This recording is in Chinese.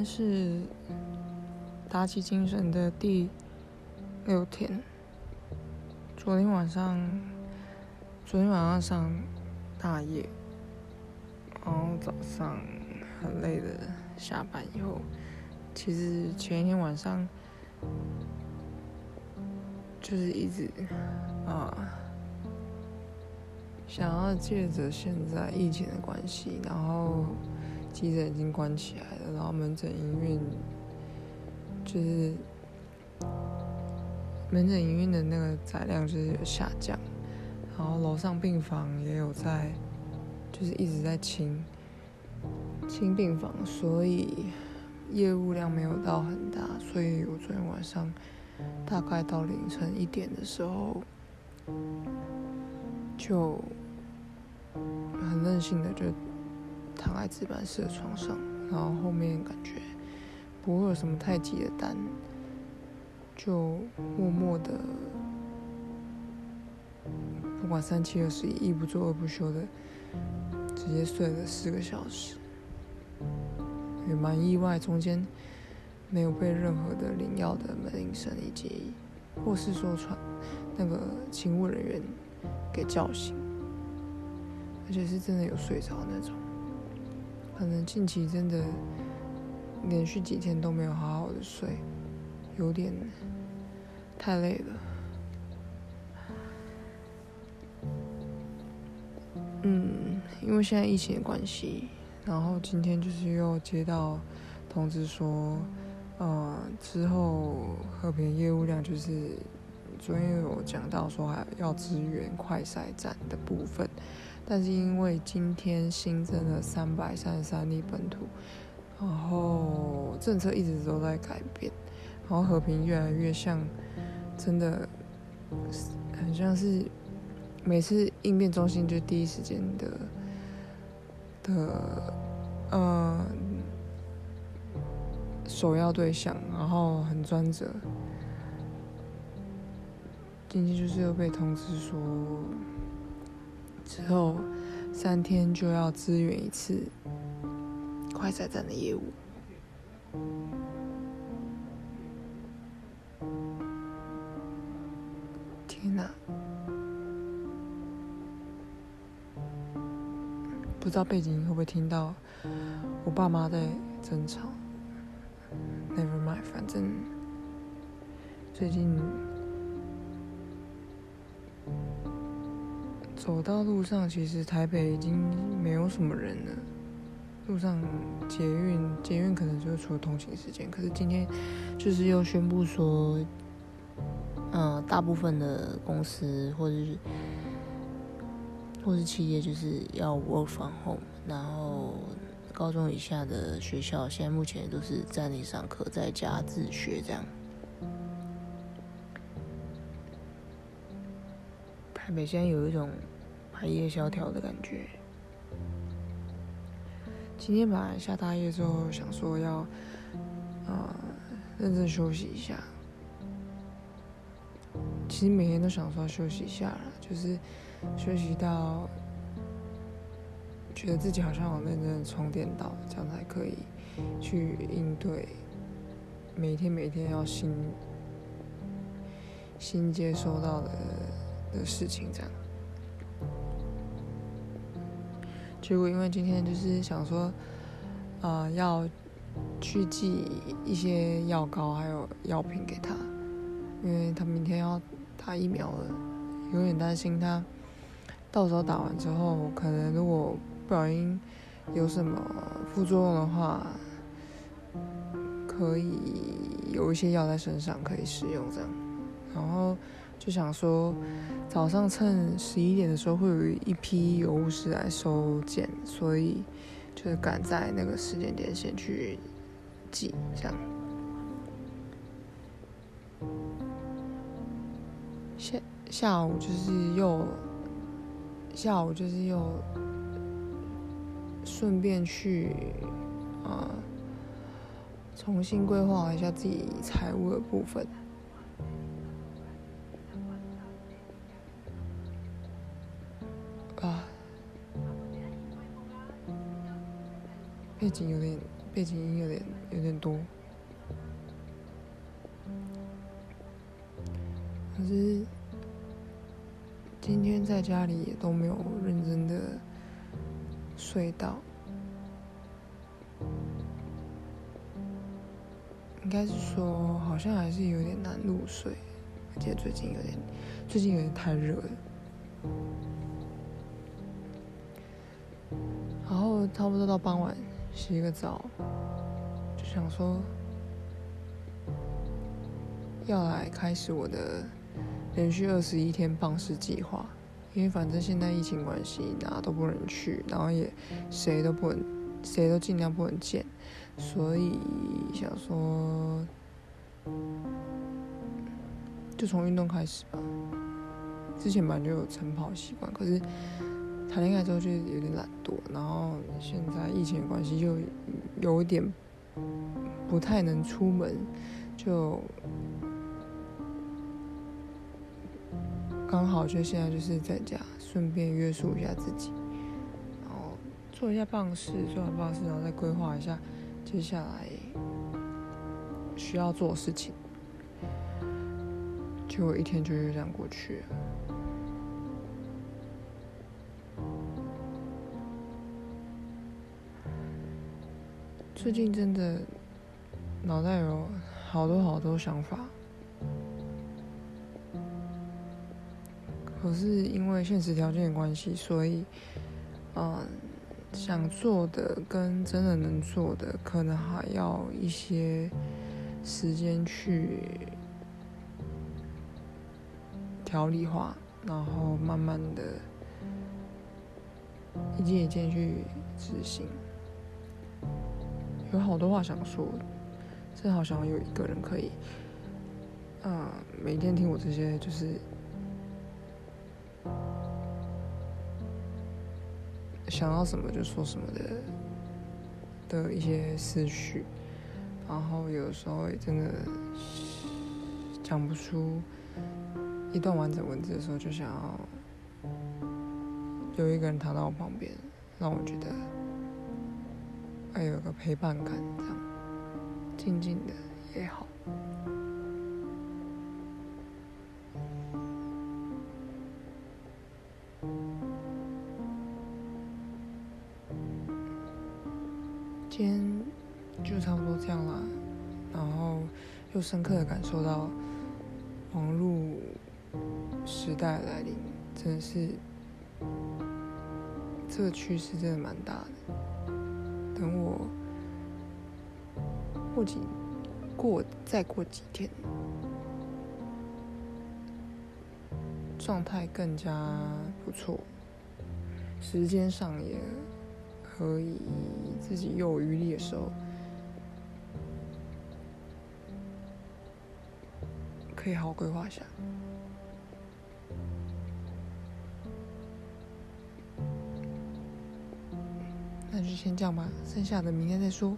天是打起精神的第六天。昨天晚上，昨天晚上上大夜，然后早上很累的下班以后，其实前一天晚上就是一直啊，想要借着现在疫情的关系，然后。急诊已经关起来了，然后门诊营运就是门诊营运的那个载量就是有下降，然后楼上病房也有在，就是一直在清清病房，所以业务量没有到很大，所以我昨天晚上大概到凌晨一点的时候就很任性的就。躺在值班室的床上，然后后面感觉不会有什么太急的单，就默默的，不管三七二十一，一不做二不休的，直接睡了四个小时，也蛮意外，中间没有被任何的灵药的门铃声以及或是说传那个勤务人员给叫醒，而且是真的有睡着那种。可能近期真的连续几天都没有好好的睡，有点太累了。嗯，因为现在疫情的关系，然后今天就是又接到通知说，呃，之后和平业务量就是昨天有讲到说还要支援快筛站的部分。但是因为今天新增了三百三十三例本土，然后政策一直都在改变，然后和平越来越像，真的很像是每次应变中心就第一时间的的呃首要对象，然后很专责。今天就是又被通知说。之后三天就要支援一次快餐站的业务。天哪！不知道背景会不会听到我爸妈在争吵。Never mind，反正最近。走到路上，其实台北已经没有什么人了。路上捷运，捷运可能就是除了通勤时间，可是今天就是又宣布说，嗯，大部分的公司或者是或是企业就是要 work from home，然后高中以下的学校现在目前都是暂停上课，在家自学这样。台北现在有一种排夜萧条的感觉。今天本来下大夜之后，想说要啊认真休息一下。其实每天都想说休息一下了，就是休息到觉得自己好像有认真充电到，这样才可以去应对每天每天要新新接收到的。的事情这样，结果因为今天就是想说，啊，要去寄一些药膏还有药品给他，因为他明天要打疫苗了，有点担心他到时候打完之后，可能如果不小心有什么副作用的话，可以有一些药在身上可以使用这样，然后。就想说，早上趁十一点的时候会有一批有护士来收件，所以就是赶在那个时间点先去寄，这样。下下午就是又下午就是又顺便去啊重新规划一下自己财务的部分。背景有点背景音有点有点多。可是今天在家里也都没有认真的睡到，应该是说好像还是有点难入睡，而且最近有点最近有点太热了。然后差不多到傍晚洗个澡，就想说要来开始我的。连续二十一天棒式计划，因为反正现在疫情关系，哪都不能去，然后也谁都不能，谁都尽量不能见，所以想说就从运动开始吧。之前本来就有晨跑习惯，可是谈恋爱之后就有点懒惰，然后现在疫情的关系就有点不太能出门，就。刚好就现在就是在家，顺便约束一下自己，然后做一下办公室，做完办公室，然后再规划一下接下来需要做的事情。结果一天就这样过去。最近真的脑袋有好多好多想法。可是因为现实条件的关系，所以，嗯，想做的跟真的能做的，可能还要一些时间去条理化，然后慢慢的，一件一件去执行。有好多话想说，真好想要有一个人可以，嗯，每天听我这些就是。想到什么就说什么的的一些思绪，然后有时候也真的讲不出一段完整文字的时候，就想要有一个人躺在我旁边，让我觉得还有个陪伴感，这样静静的也好。今天就差不多这样了，然后又深刻的感受到网络时代来临，真的是这个趋势真的蛮大的。等我过几过再过几天，状态更加不错，时间上也。可以自己有余力的时候，可以好好规划一下。那就先这样吧，剩下的明天再说。